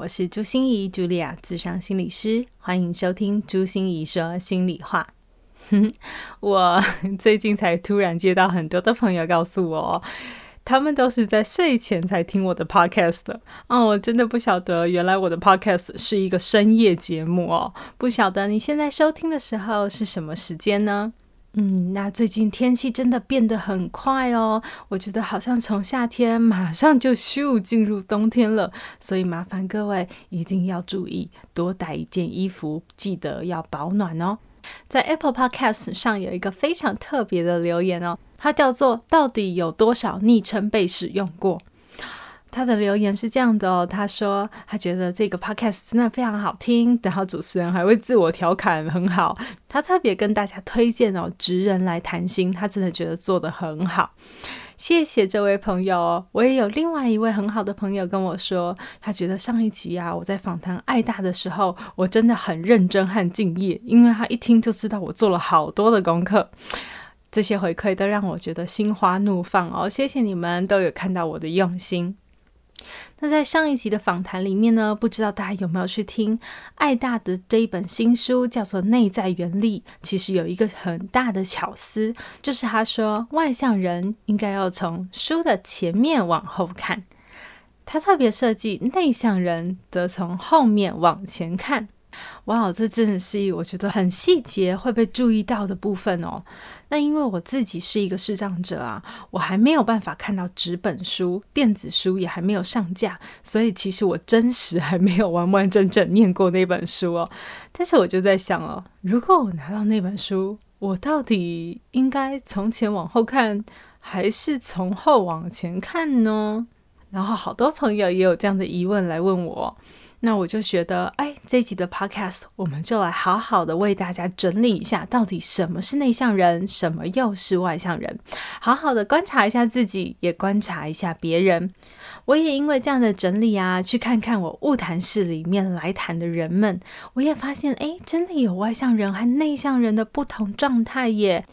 我是朱心仪，茱莉亚，咨商心理师，欢迎收听朱心仪说心里话。我最近才突然接到很多的朋友告诉我，他们都是在睡前才听我的 podcast 的。哦，我真的不晓得，原来我的 podcast 是一个深夜节目哦。不晓得你现在收听的时候是什么时间呢？嗯，那最近天气真的变得很快哦，我觉得好像从夏天马上就咻进入冬天了，所以麻烦各位一定要注意，多带一件衣服，记得要保暖哦。在 Apple Podcast 上有一个非常特别的留言哦，它叫做“到底有多少昵称被使用过”。他的留言是这样的哦，他说他觉得这个 podcast 真的非常好听，然后主持人还会自我调侃，很好。他特别跟大家推荐哦，职人来谈心，他真的觉得做得很好。谢谢这位朋友哦。我也有另外一位很好的朋友跟我说，他觉得上一集啊，我在访谈爱大的时候，我真的很认真和敬业，因为他一听就知道我做了好多的功课。这些回馈都让我觉得心花怒放哦，谢谢你们都有看到我的用心。那在上一集的访谈里面呢，不知道大家有没有去听爱大的这一本新书，叫做《内在原理》。其实有一个很大的巧思，就是他说外向人应该要从书的前面往后看，他特别设计内向人则从后面往前看。哇，这真的是我觉得很细节会被注意到的部分哦。那因为我自己是一个视障者啊，我还没有办法看到纸本书，电子书也还没有上架，所以其实我真实还没有完完整整念过那本书哦。但是我就在想哦，如果我拿到那本书，我到底应该从前往后看，还是从后往前看呢？然后好多朋友也有这样的疑问来问我。那我就觉得，哎，这一集的 podcast，我们就来好好的为大家整理一下，到底什么是内向人，什么又是外向人，好好的观察一下自己，也观察一下别人。我也因为这样的整理啊，去看看我晤谈室里面来谈的人们，我也发现，哎，真的有外向人和内向人的不同状态耶。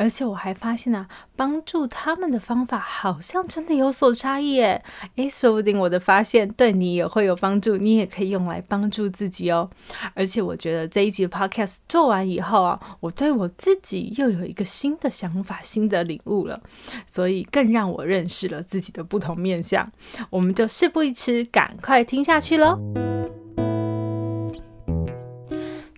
而且我还发现啊，帮助他们的方法好像真的有所差异耶。诶，说不定我的发现对你也会有帮助，你也可以用来帮助自己哦。而且我觉得这一集的 podcast 做完以后啊，我对我自己又有一个新的想法、新的领悟了，所以更让我认识了自己的不同面向。我们就事不宜迟，赶快听下去喽。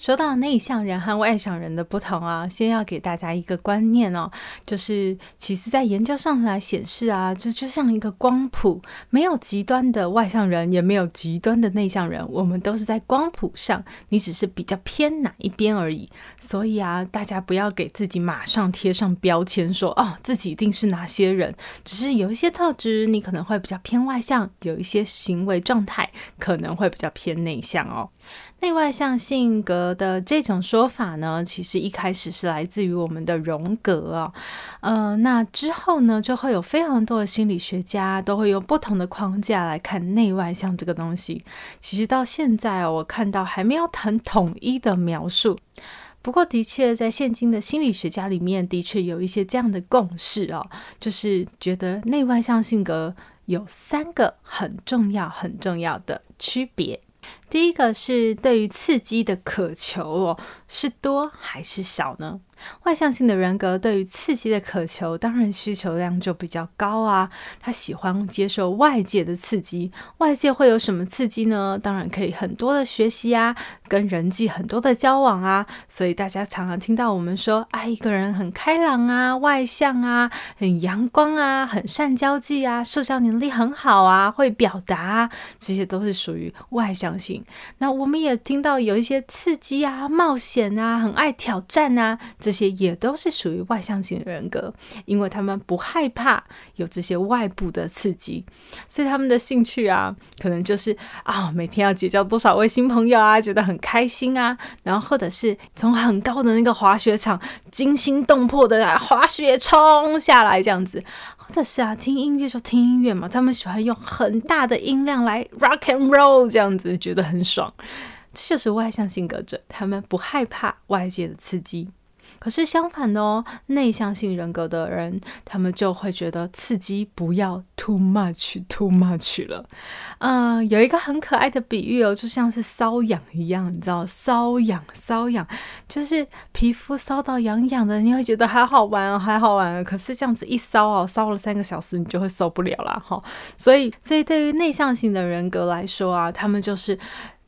说到内向人和外向人的不同啊，先要给大家一个观念哦，就是其实，在研究上来显示啊，这就像一个光谱，没有极端的外向人，也没有极端的内向人，我们都是在光谱上，你只是比较偏哪一边而已。所以啊，大家不要给自己马上贴上标签，说哦，自己一定是哪些人，只是有一些特质，你可能会比较偏外向，有一些行为状态可能会比较偏内向哦。内外向性格的这种说法呢，其实一开始是来自于我们的荣格啊、哦，呃，那之后呢，就会有非常多的心理学家都会用不同的框架来看内外向这个东西。其实到现在我看到还没有很统一的描述。不过，的确在现今的心理学家里面，的确有一些这样的共识哦，就是觉得内外向性格有三个很重要、很重要的区别。第一个是对于刺激的渴求哦，是多还是少呢？外向性的人格对于刺激的渴求，当然需求量就比较高啊。他喜欢接受外界的刺激，外界会有什么刺激呢？当然可以很多的学习啊，跟人际很多的交往啊。所以大家常常听到我们说，啊，一个人很开朗啊，外向啊，很阳光啊，很善交际啊，社交能力很好啊，会表达啊，这些都是属于外向性。那我们也听到有一些刺激啊、冒险啊、很爱挑战啊，这这些也都是属于外向型人格，因为他们不害怕有这些外部的刺激，所以他们的兴趣啊，可能就是啊、每天要结交多少位新朋友啊，觉得很开心啊，然后或者是从很高的那个滑雪场惊心动魄的滑雪冲下来这样子。或者是啊，听音乐就听音乐嘛，他们喜欢用很大的音量来 rock and roll 这样子，觉得很爽。这就是外向性格者，他们不害怕外界的刺激。可是相反哦，内向性人格的人，他们就会觉得刺激不要 too much too much 了。嗯、有一个很可爱的比喻哦，就像是瘙痒一样，你知道，瘙痒瘙痒，就是皮肤瘙到痒痒的，你会觉得还好玩哦，还好玩。可是这样子一瘙哦，瘙了三个小时，你就会受不了啦。哈。所以，所以对于内向性的人格来说啊，他们就是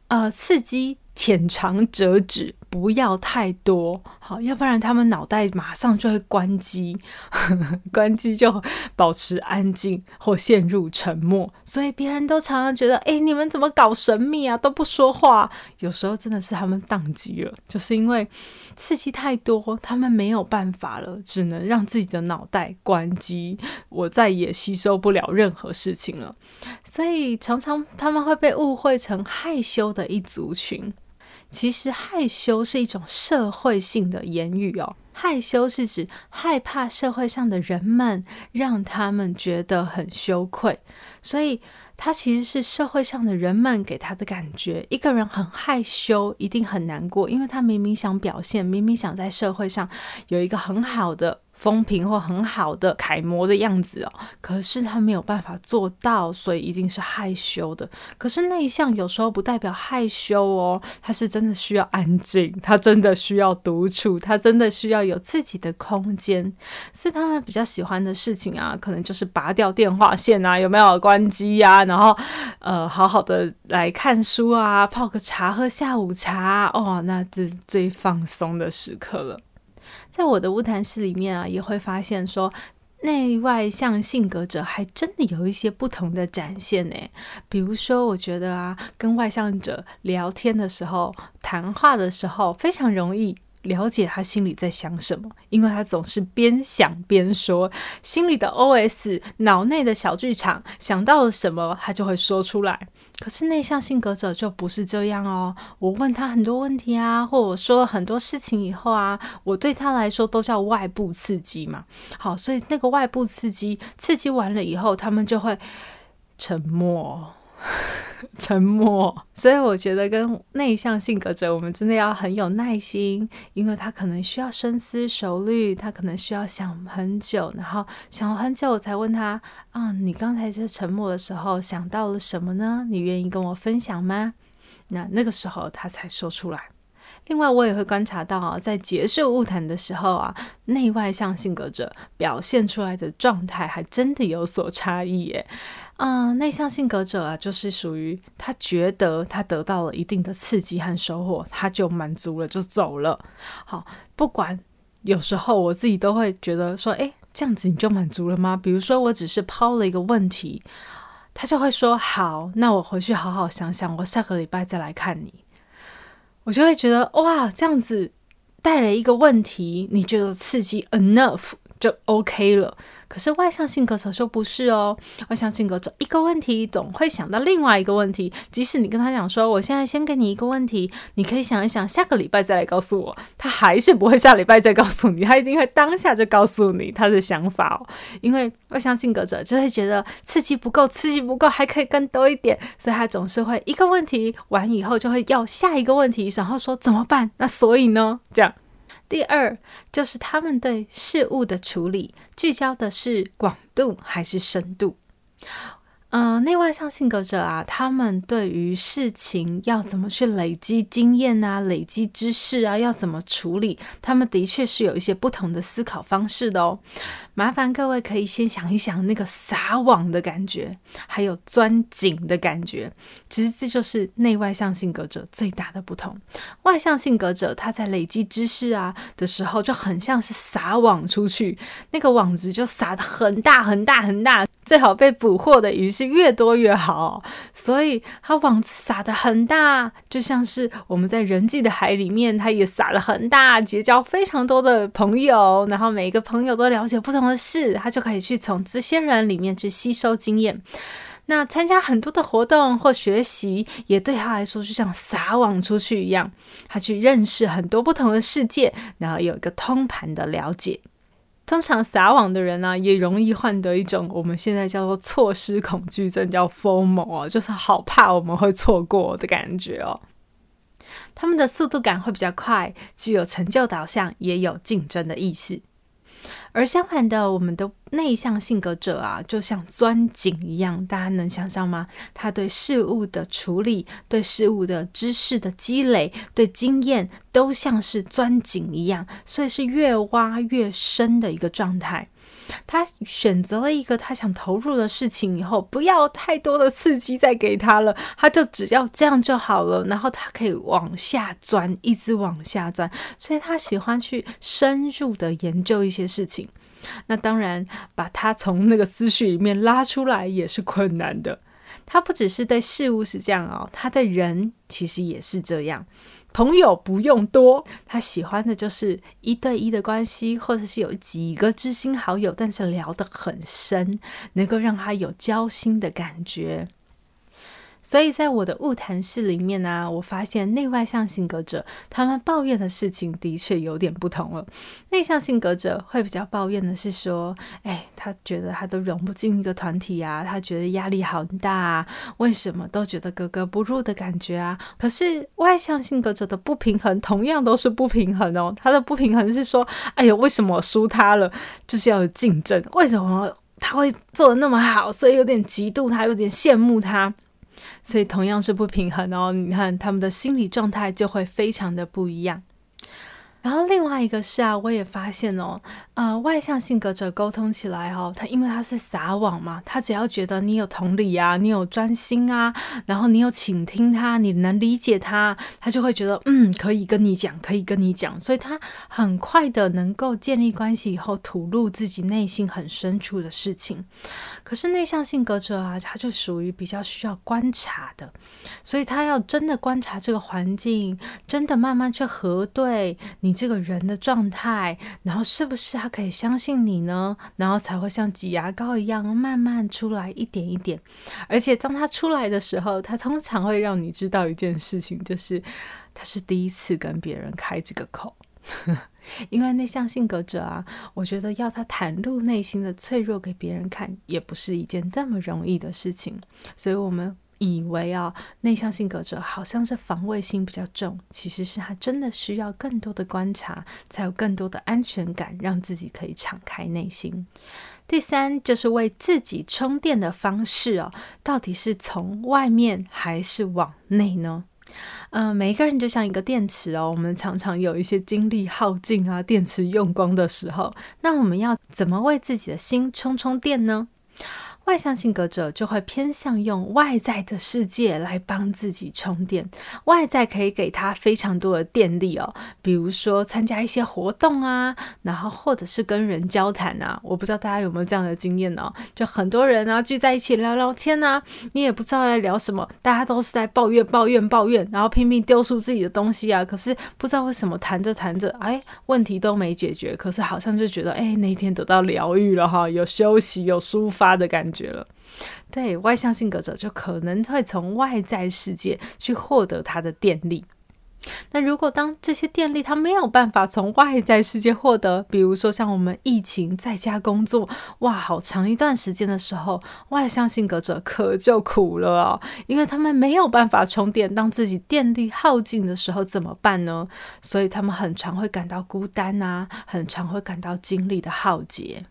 呃刺激。浅尝辄止，不要太多，好，要不然他们脑袋马上就会关机，关机就保持安静或陷入沉默。所以别人都常常觉得，哎，你们怎么搞神秘啊？都不说话。有时候真的是他们宕机了，就是因为刺激太多，他们没有办法了，只能让自己的脑袋关机，我再也吸收不了任何事情了。所以常常他们会被误会成害羞的一族群。其实害羞是一种社会性的言语哦，害羞是指害怕社会上的人们让他们觉得很羞愧，所以他其实是社会上的人们给他的感觉。一个人很害羞，一定很难过，因为他明明想表现，明明想在社会上有一个很好的。风评或很好的楷模的样子哦，可是他没有办法做到，所以一定是害羞的。可是内向有时候不代表害羞哦，他是真的需要安静，他真的需要独处，他真的需要有自己的空间。所以他们比较喜欢的事情啊，可能就是拔掉电话线啊，有没有关机呀？然后呃，好好的来看书啊，泡个茶，喝下午茶哦，那是最放松的时刻了。在我的乌谈室里面啊，也会发现说，内外向性格者还真的有一些不同的展现呢。比如说，我觉得啊，跟外向者聊天的时候、谈话的时候，非常容易。了解他心里在想什么，因为他总是边想边说，心里的 OS、脑内的小剧场，想到了什么，他就会说出来。可是内向性格者就不是这样哦。我问他很多问题啊，或我说了很多事情以后啊，我对他来说都叫外部刺激嘛。好，所以那个外部刺激，刺激完了以后，他们就会沉默。沉默，所以我觉得跟内向性格者，我们真的要很有耐心，因为他可能需要深思熟虑，他可能需要想很久，然后想了很久我才问他啊，你刚才在沉默的时候想到了什么呢？你愿意跟我分享吗？那那个时候他才说出来。另外，我也会观察到啊，在结束物谈的时候啊，内外向性格者表现出来的状态还真的有所差异耶。嗯、内向性格者啊，就是属于他觉得他得到了一定的刺激和收获，他就满足了，就走了。好，不管有时候我自己都会觉得说，诶，这样子你就满足了吗？比如说，我只是抛了一个问题，他就会说好，那我回去好好想想，我下个礼拜再来看你。我就会觉得哇，这样子带了一个问题，你觉得刺激 enough 就 OK 了。可是外向性格者说不是哦，外向性格者一个问题总会想到另外一个问题，即使你跟他讲说，我现在先给你一个问题，你可以想一想，下个礼拜再来告诉我，他还是不会下礼拜再告诉你，他一定会当下就告诉你他的想法哦。因为外向性格者就会觉得刺激不够，刺激不够，还可以更多一点，所以他总是会一个问题完以后就会要下一个问题，然后说怎么办？那所以呢，这样。第二就是他们对事物的处理，聚焦的是广度还是深度？嗯、内外向性格者啊，他们对于事情要怎么去累积经验啊，累积知识啊，要怎么处理，他们的确是有一些不同的思考方式的哦。麻烦各位可以先想一想那个撒网的感觉，还有钻井的感觉。其实这就是内外向性格者最大的不同。外向性格者他在累积知识啊的时候，就很像是撒网出去，那个网子就撒得很大很大很大。最好被捕获的鱼是越多越好，所以他网撒得很大，就像是我们在人际的海里面，他也撒了很大，结交非常多的朋友，然后每一个朋友都了解不同的事，他就可以去从这些人里面去吸收经验。那参加很多的活动或学习，也对他来说就像撒网出去一样，他去认识很多不同的世界，然后有一个通盘的了解。通常撒网的人呢、也容易患得一种我们现在叫做错失恐惧症，叫 FOMO 哦，就是好怕我们会错过的感觉哦。他们的速度感会比较快，具有成就导向，也有竞争的意识。而相反的，我们的内向性格者啊，就像钻井一样，大家能想象吗？他对事物的处理、对事物的知识的积累、对经验，都像是钻井一样，所以是越挖越深的一个状态。他选择了一个他想投入的事情以后，不要太多的刺激再给他了，他就只要这样就好了。然后他可以往下钻，一直往下钻，所以他喜欢去深入的研究一些事情。那当然，把他从那个思绪里面拉出来也是困难的。他不只是对事物是这样哦，他对人其实也是这样。朋友不用多，他喜欢的就是一对一的关系，或者是有几个知心好友，但是聊得很深，能够让他有交心的感觉。所以在我的物谈室里面呢、我发现内外向性格者他们抱怨的事情的确有点不同了。内向性格者会比较抱怨的是说，哎，他觉得他都融不进一个团体啊，他觉得压力好大啊，为什么都觉得格格不入的感觉啊？可是外向性格者的不平衡同样都是不平衡哦。他的不平衡是说，哎呦，为什么我输他了？就是要有竞争，为什么他会做的那么好？所以有点嫉妒他，有点羡慕他。所以同样是不平衡哦，你看他们的心理状态就会非常的不一样。然后另外一个是啊，我也发现哦，呃，外向性格者沟通起来哦，他因为他是撒网嘛，他只要觉得你有同理啊，你有专心啊，然后你有倾听他，你能理解他，他就会觉得嗯，可以跟你讲，可以跟你讲，所以他很快的能够建立关系以后，吐露自己内心很深处的事情。可是内向性格者啊，他就属于比较需要观察的，所以他要真的观察这个环境，真的慢慢去核对你。这个人的状态，然后是不是他可以相信你呢？然后才会像挤牙膏一样慢慢出来一点一点。而且当他出来的时候，他通常会让你知道一件事情，就是他是第一次跟别人开这个口。因为内向性格者啊，我觉得要他袒露内心的脆弱给别人看，也不是一件那么容易的事情。所以，我们。以为啊，内向性格者好像是防卫心比较重，其实是他真的需要更多的观察，才有更多的安全感，让自己可以敞开内心。第三就是为自己充电的方式哦，到底是从外面还是往内呢？嗯、呃，每一个人就像一个电池哦，我们常常有一些精力耗尽啊，电池用光的时候，那我们要怎么为自己的心充充电呢？外向性格者就会偏向用外在的世界来帮自己充电，外在可以给他非常多的电力哦，比如说参加一些活动啊，然后或者是跟人交谈啊。我不知道大家有没有这样的经验哦，就很多人啊聚在一起聊聊天啊，你也不知道在聊什么，大家都是在抱怨抱怨抱怨，然后拼命丢出自己的东西啊，可是不知道为什么谈着谈着，哎，问题都没解决，可是好像就觉得哎那天得到疗愈了哈，有休息有抒发的感觉。觉了，对，外向性格者就可能会从外在世界去获得他的电力。那如果当这些电力他没有办法从外在世界获得，比如说像我们疫情在家工作，哇，好长一段时间的时候，外向性格者可就苦了哦，因为他们没有办法充电，当自己电力耗尽的时候怎么办呢？所以他们很常会感到孤单啊，很常会感到精力的耗竭。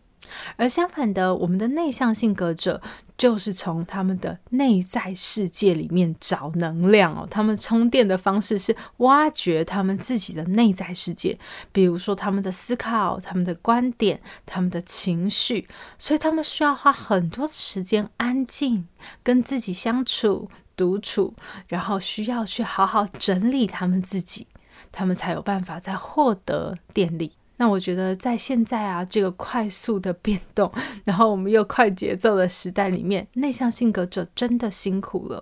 而相反的，我们的内向性格者就是从他们的内在世界里面找能量哦。他们充电的方式是挖掘他们自己的内在世界，比如说他们的思考、他们的观点、他们的情绪。所以他们需要花很多的时间安静跟自己相处、独处，然后需要去好好整理他们自己，他们才有办法再获得电力。那我觉得在现在啊这个快速的变动，然后我们又快节奏的时代里面，内向性格者真的辛苦了，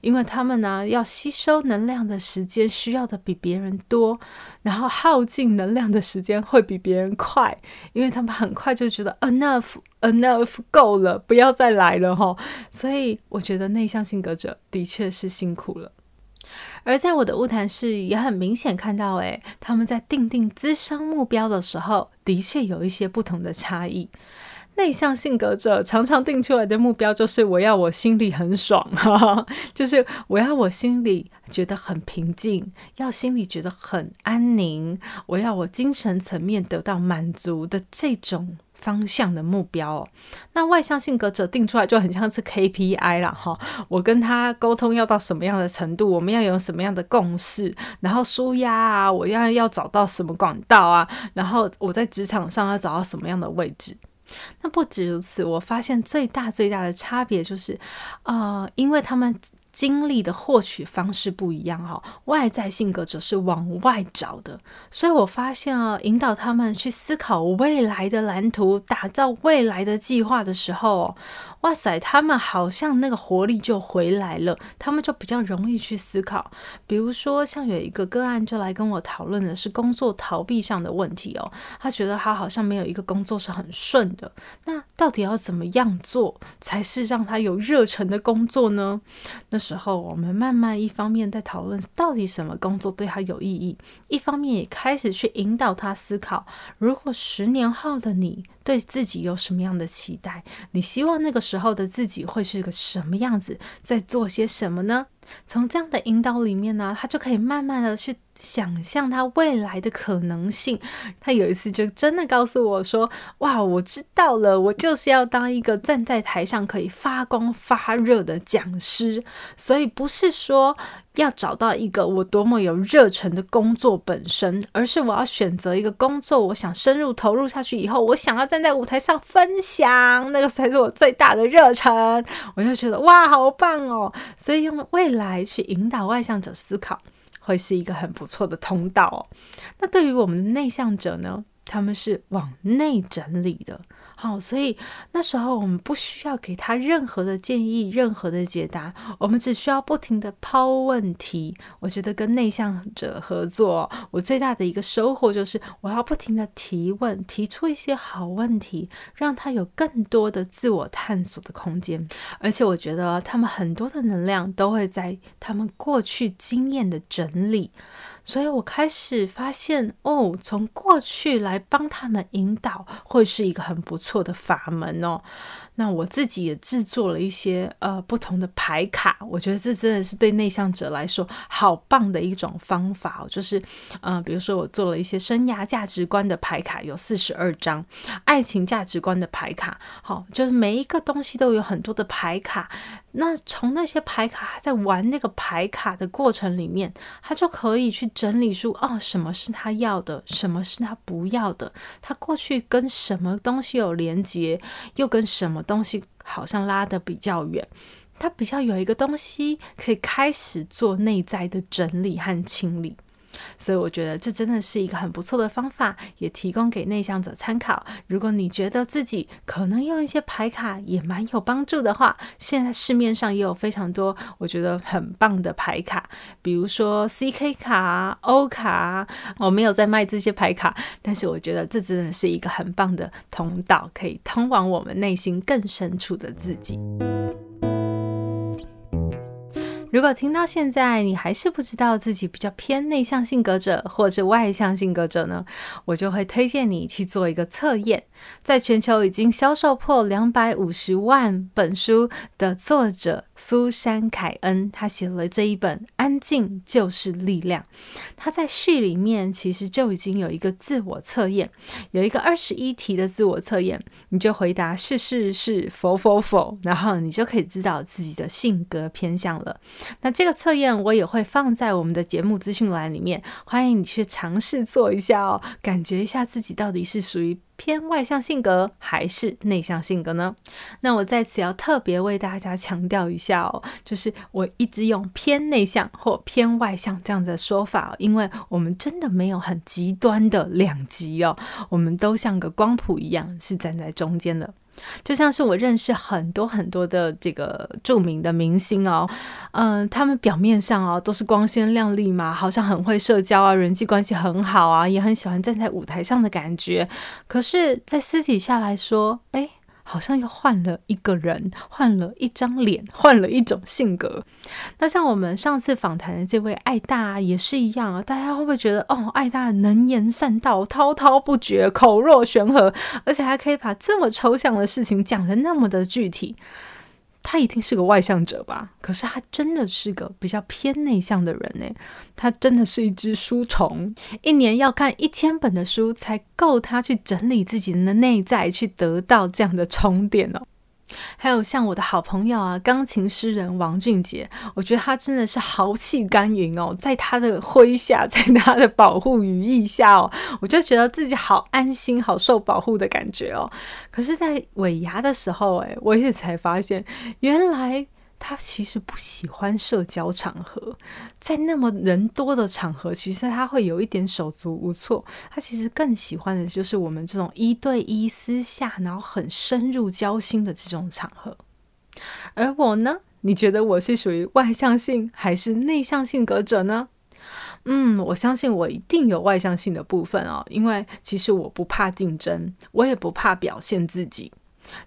因为他们呢要吸收能量的时间需要的比别人多，然后耗尽能量的时间会比别人快，因为他们很快就觉得 enough enough 够了，不要再来了哈。所以我觉得内向性格者的确是辛苦了。而在我的物谈室也很明显看到，诶，他们在定定资商目标的时候，的确有一些不同的差异。内向性格者常常定出来的目标就是我要我心里很爽，哈哈，就是我要我心里觉得很平静，要心里觉得很安宁，我要我精神层面得到满足的这种方向的目标。那外向性格者定出来就很像是 KPI 啦，哈，我跟他沟通要到什么样的程度，我们要有什么样的共识，然后舒压啊，我要要找到什么管道啊，然后我在职场上要找到什么样的位置。那不止如此，我发现最大最大的差别就是，呃，因为他们。精力的获取方式不一样哈，外在性格者是往外找的，所以我发现啊，引导他们去思考未来的蓝图，打造未来的计划的时候，哇塞，他们好像那个活力就回来了，他们就比较容易去思考。比如说，像有一个个案就来跟我讨论的是工作逃避上的问题哦，他觉得他好像没有一个工作是很顺的，那到底要怎么样做才是让他有热忱的工作呢？那时候，我们慢慢一方面在讨论到底什么工作对他有意义，一方面也开始去引导他思考，如果十年后的你对自己有什么样的期待，你希望那个时候的自己会是个什么样子，在做些什么呢？从这样的引导里面呢，他就可以慢慢的去。想象他未来的可能性，他有一次就真的告诉我说：“哇，我知道了，我就是要当一个站在台上可以发光发热的讲师。所以不是说要找到一个我多么有热忱的工作本身，而是我要选择一个工作，我想深入投入下去以后，我想要站在舞台上分享，那个才是我最大的热忱。我就觉得哇，好棒哦！所以用未来去引导外向者思考。”会是一个很不错的通道哦。那对于我们的内向者呢？他们是往内整理的。好，所以那时候我们不需要给他任何的建议、任何的解答，我们只需要不停的抛问题。我觉得跟内向者合作，我最大的一个收获就是我要不停的提问，提出一些好问题，让他有更多的自我探索的空间。而且我觉得他们很多的能量都会在他们过去经验的整理。所以我开始发现，哦，从过去来帮他们引导，会是一个很不错错的法门哦。那我自己也制作了一些呃不同的牌卡，我觉得这真的是对内向者来说好棒的一种方法。就是，呃，比如说我做了一些生涯价值观的牌卡，有四十二张；爱情价值观的牌卡，好，就是每一个东西都有很多的牌卡。那从那些牌卡在玩那个牌卡的过程里面，他就可以去整理出哦，什么是他要的，什么是他不要的，他过去跟什么东西有连接，又跟什么东西好像拉得比较远，他比较有一个东西可以开始做内在的整理和清理。所以我觉得这真的是一个很不错的方法，也提供给内向者参考。如果你觉得自己可能用一些牌卡也蛮有帮助的话，现在市面上也有非常多我觉得很棒的牌卡，比如说 CK 卡、欧卡。我没有在卖这些牌卡，但是我觉得这真的是一个很棒的通道，可以通往我们内心更深处的自己。如果听到现在你还是不知道自己比较偏内向性格者或者外向性格者呢，我就会推荐你去做一个测验。在全球已经销售破两百五十万本书的作者苏珊凯恩，他写了这一本《安静就是力量》。他在序里面其实就已经有一个自我测验，有一个二十一题的自我测验，你就回答是是是否否否，然后你就可以知道自己的性格偏向了。那这个测验我也会放在我们的节目资讯栏里面，欢迎你去尝试做一下哦，感觉一下自己到底是属于偏外向性格还是内向性格呢？那我在此要特别为大家强调一下哦，就是我一直用偏内向或偏外向这样的说法，因为我们真的没有很极端的两极哦，我们都像个光谱一样，是站在中间的。就像是我认识很多很多的这个著名的明星哦，嗯、他们表面上哦都是光鲜亮丽嘛，好像很会社交啊，人际关系很好啊，也很喜欢站在舞台上的感觉。可是，在私底下来说，哎。好像又换了一个人，换了一张脸，换了一种性格。那像我们上次访谈的这位爱大也是一样啊，大家会不会觉得哦，爱大能言善道，滔滔不绝，口若悬河，而且还可以把这么抽象的事情讲得那么的具体？他一定是个外向者吧？可是他真的是个比较偏内向的人呢。他真的是一只书虫，一年要看一千本的书才够他去整理自己的内在，去得到这样的充电哦。还有像我的好朋友啊，钢琴诗人王俊杰，我觉得他真的是豪气干云哦，在他的麾下，在他的保护羽翼下哦，我就觉得自己好安心、好受保护的感觉哦。可是，在尾牙的时候，诶，我也才发现，原来。他其实不喜欢社交场合，在那么人多的场合，其实他会有一点手足无措。他其实更喜欢的就是我们这种一对一私下，然后很深入交心的这种场合。而我呢？你觉得我是属于外向性还是内向性格者呢？嗯，我相信我一定有外向性的部分哦，因为其实我不怕竞争，我也不怕表现自己。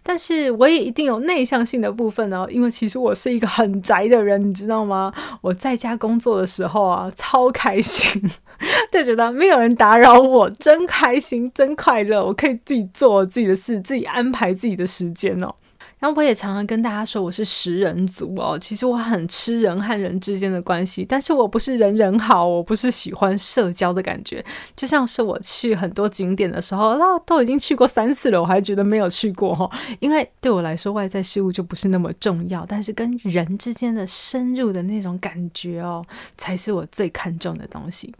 但是我也一定有内向性的部分哦，因为其实我是一个很宅的人，你知道吗？我在家工作的时候啊，超开心，就觉得没有人打扰我，真开心，真快乐，我可以自己做自己的事，自己安排自己的时间哦。然后我也常常跟大家说，我是食人族哦。其实我很吃人和人之间的关系，但是我不是人人好，我不是喜欢社交的感觉。就像是我去很多景点的时候，那都已经去过三次了，我还觉得没有去过哈。因为对我来说，外在事物就不是那么重要，但是跟人之间的深入的那种感觉哦，才是我最看重的东西。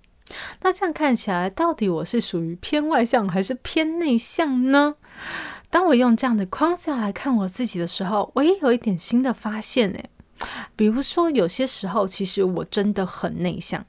那这样看起来，到底我是属于偏外向还是偏内向呢？当我用这样的框架来看我自己的时候，我也有一点新的发现诶，比如说，有些时候其实我真的很内向。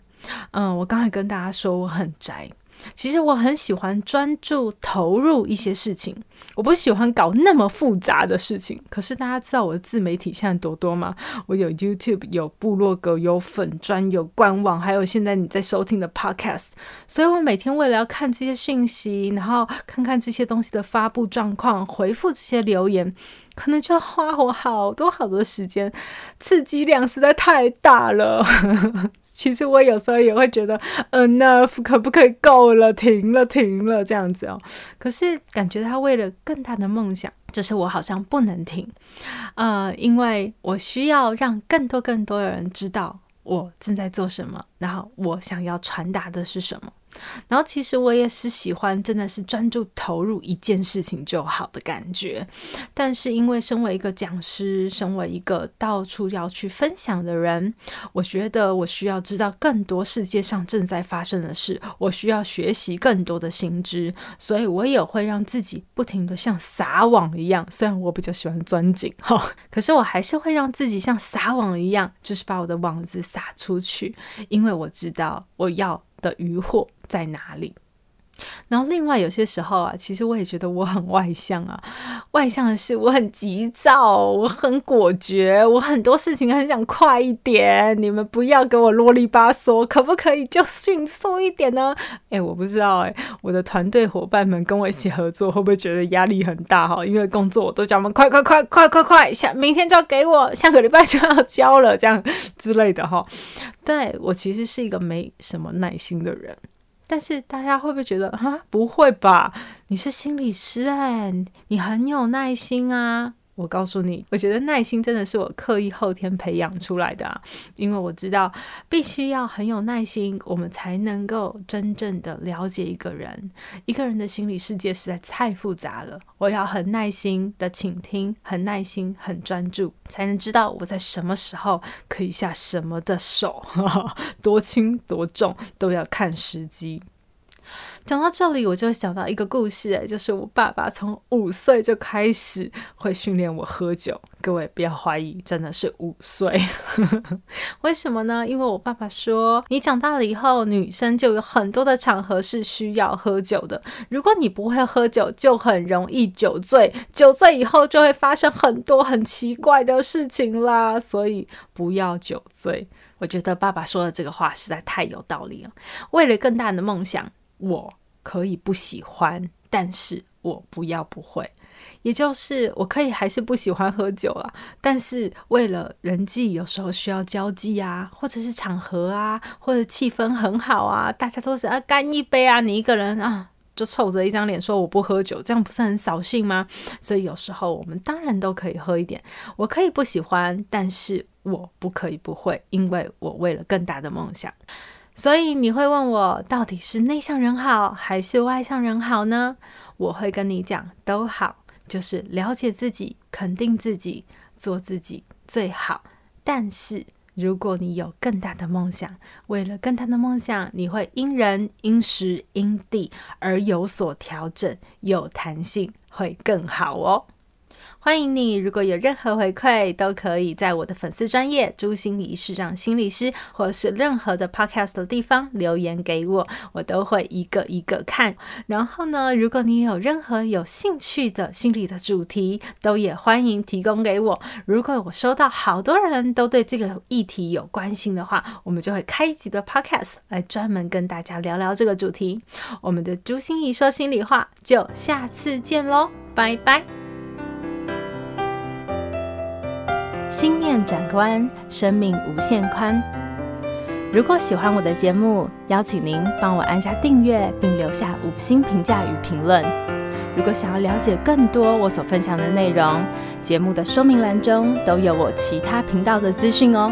嗯，我刚才跟大家说我很宅。其实我很喜欢专注投入一些事情，我不喜欢搞那么复杂的事情。可是大家知道我的自媒体现在多多吗？我有 YouTube，有部落格，有粉专，有官网，还有现在你在收听的 Podcast。所以我每天为了要看这些讯息，然后看看这些东西的发布状况，回复这些留言，可能就要花我好多好多时间，刺激量实在太大了。其实我有时候也会觉得 enough 可不可以够了，停了，停了这样子哦。可是感觉他为了更大的梦想，就是我好像不能停，呃，因为我需要让更多更多的人知道我正在做什么，然后我想要传达的是什么。然后其实我也是喜欢，真的是专注投入一件事情就好的感觉。但是因为身为一个讲师，身为一个到处要去分享的人，我觉得我需要知道更多世界上正在发生的事，我需要学习更多的新知，所以我也会让自己不停的像撒网一样。虽然我比较喜欢钻井哈，可是我还是会让自己像撒网一样，就是把我的网子撒出去，因为我知道我要的渔获在哪里？然后另外有些时候啊，其实我也觉得我很外向啊。外向的是我很急躁，我很果决，我很多事情很想快一点。你们不要给我啰里吧嗦，可不可以就迅速一点呢？哎，我不知道哎，我的团队伙伴们跟我一起合作，会不会觉得压力很大哈？因为工作我都叫他们快快快快快快，下明天就要给我，下个礼拜就要交了，这样之类的哈。对，我其实是一个没什么耐心的人。但是大家会不会觉得啊？不会吧？你是心理师哎，你很有耐心啊。我告诉你，我觉得耐心真的是我刻意后天培养出来的啊，因为我知道必须要很有耐心，我们才能够真正的了解一个人。一个人的心理世界实在太复杂了，我要很耐心的倾听，很耐心、很专注，才能知道我在什么时候可以下什么的手，多轻多重都要看时机。讲到这里，我就想到一个故事，就是我爸爸从五岁就开始会训练我喝酒。各位不要怀疑，真的是五岁。为什么呢？因为我爸爸说，你长大了以后，女生就有很多的场合是需要喝酒的。如果你不会喝酒，就很容易酒醉。酒醉以后，就会发生很多很奇怪的事情啦。所以不要酒醉。我觉得爸爸说的这个话实在太有道理了。为了更大的梦想。我可以不喜欢，但是我不要不会，也就是我可以还是不喜欢喝酒了，但是为了人际有时候需要交际啊，或者是场合啊，或者气氛很好啊，大家都是啊干一杯啊，你一个人啊就臭着一张脸说我不喝酒，这样不是很扫兴吗？所以有时候我们当然都可以喝一点，我可以不喜欢，但是我不可以不会，因为我为了更大的梦想。所以你会问我，到底是内向人好还是外向人好呢？我会跟你讲，都好，就是了解自己，肯定自己，做自己最好。但是如果你有更大的梦想，为了更大的梦想，你会因人、因时、因地而有所调整，有弹性，会更好哦。欢迎你，如果有任何回馈，都可以在我的粉丝专业朱心怡视障心理师，或是任何的 podcast 的地方留言给我，我都会一个一个看。然后呢，如果你有任何有兴趣的心理的主题，都也欢迎提供给我。如果我收到好多人都对这个议题有关心的话，我们就会开一集的 podcast 来专门跟大家聊聊这个主题。我们的朱心怡说心里话，就下次见喽，拜拜。心念转关，生命无限宽。如果喜欢我的节目，邀请您帮我按下订阅，并留下五星评价与评论。如果想要了解更多我所分享的内容，节目的说明栏中都有我其他频道的资讯哦。